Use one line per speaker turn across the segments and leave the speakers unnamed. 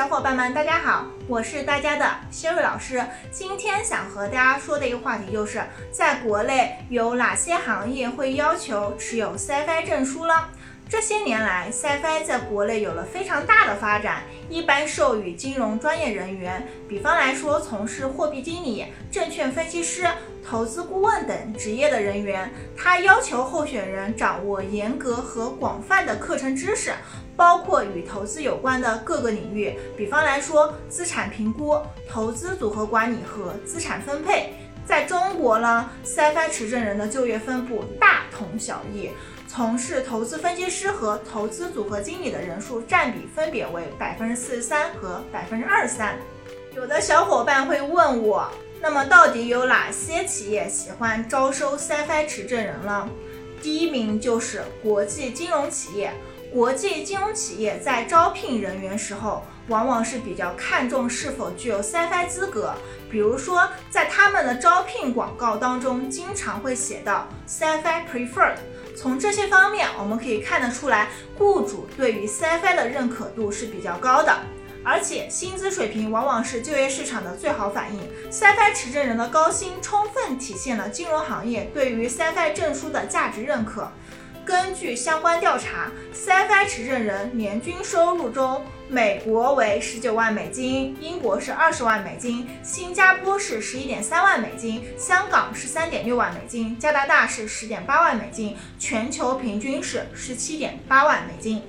小伙伴们，大家好，我是大家的谢瑞老师。今天想和大家说的一个话题就是，在国内有哪些行业会要求持有 CFI 证书呢？这些年来，CFI 在国内有了非常大的发展，一般授予金融专业人员，比方来说，从事货币经理、证券分析师、投资顾问等职业的人员，他要求候选人掌握严格和广泛的课程知识，包括与投资有关的各个领域，比方来说，资产评估、投资组合管理和资产分配。在中国呢，CFI 持证人的就业分布大同小异。从事投资分析师和投资组合经理的人数占比分别为百分之四十三和百分之二十三。有的小伙伴会问我，那么到底有哪些企业喜欢招收 CFI 持证人呢？第一名就是国际金融企业。国际金融企业在招聘人员时候，往往是比较看重是否具有 CFI 资格。比如说，在他们的招聘广告当中，经常会写到 CFI Preferred。从这些方面，我们可以看得出来，雇主对于 CFI 的认可度是比较高的，而且薪资水平往往是就业市场的最好反应。CFI 持证人的高薪，充分体现了金融行业对于 CFI 证书的价值认可。根据相关调查，CFI 持证人年均收入中，美国为十九万美金，英国是二十万美金，新加坡是十一点三万美金，香港是三点六万美金，加拿大是十点八万美金，全球平均是十七点八万美金。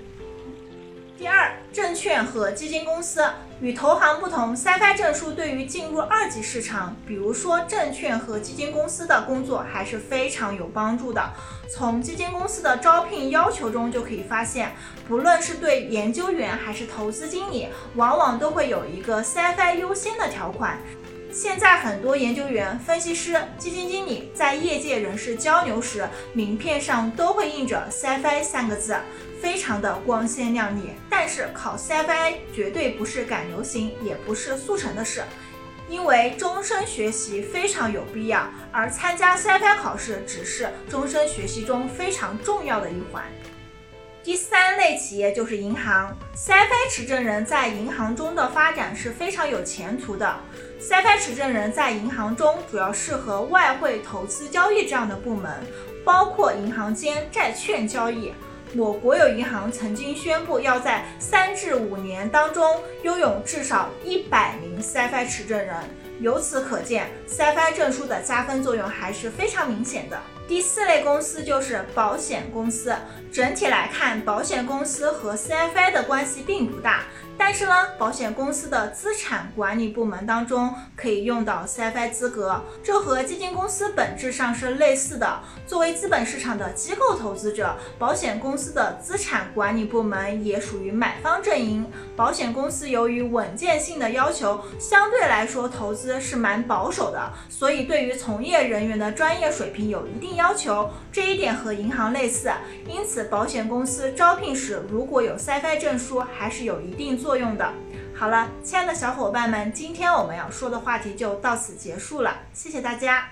第二，证券和基金公司与投行不同，CFI 证书对于进入二级市场，比如说证券和基金公司的工作还是非常有帮助的。从基金公司的招聘要求中就可以发现，不论是对研究员还是投资经理，往往都会有一个 CFI 优先的条款。现在很多研究员、分析师、基金经理在业界人士交流时，名片上都会印着 CFI 三个字，非常的光鲜亮丽。但是考 CFI 绝对不是赶流行，也不是速成的事，因为终身学习非常有必要，而参加 CFI 考试只是终身学习中非常重要的一环。第三类企业就是银行，CFA 持证人在银行中的发展是非常有前途的。CFA 持证人在银行中主要适合外汇投资交易这样的部门，包括银行间债券交易。我国有银行曾经宣布要在三至五年当中拥有至少一百名 CFI 持证人，由此可见，CFI 证书的加分作用还是非常明显的。第四类公司就是保险公司。整体来看，保险公司和 CFI 的关系并不大。但是呢，保险公司的资产管理部门当中可以用到 CFI 资格，这和基金公司本质上是类似的。作为资本市场的机构投资者，保险公司的资产管理部门也属于买方阵营。保险公司由于稳健性的要求，相对来说投资是蛮保守的，所以对于从业人员的专业水平有一定要求。这一点和银行类似，因此保险公司招聘时如果有 CFI 证书，还是有一定作。作用的，好了，亲爱的小伙伴们，今天我们要说的话题就到此结束了，谢谢大家。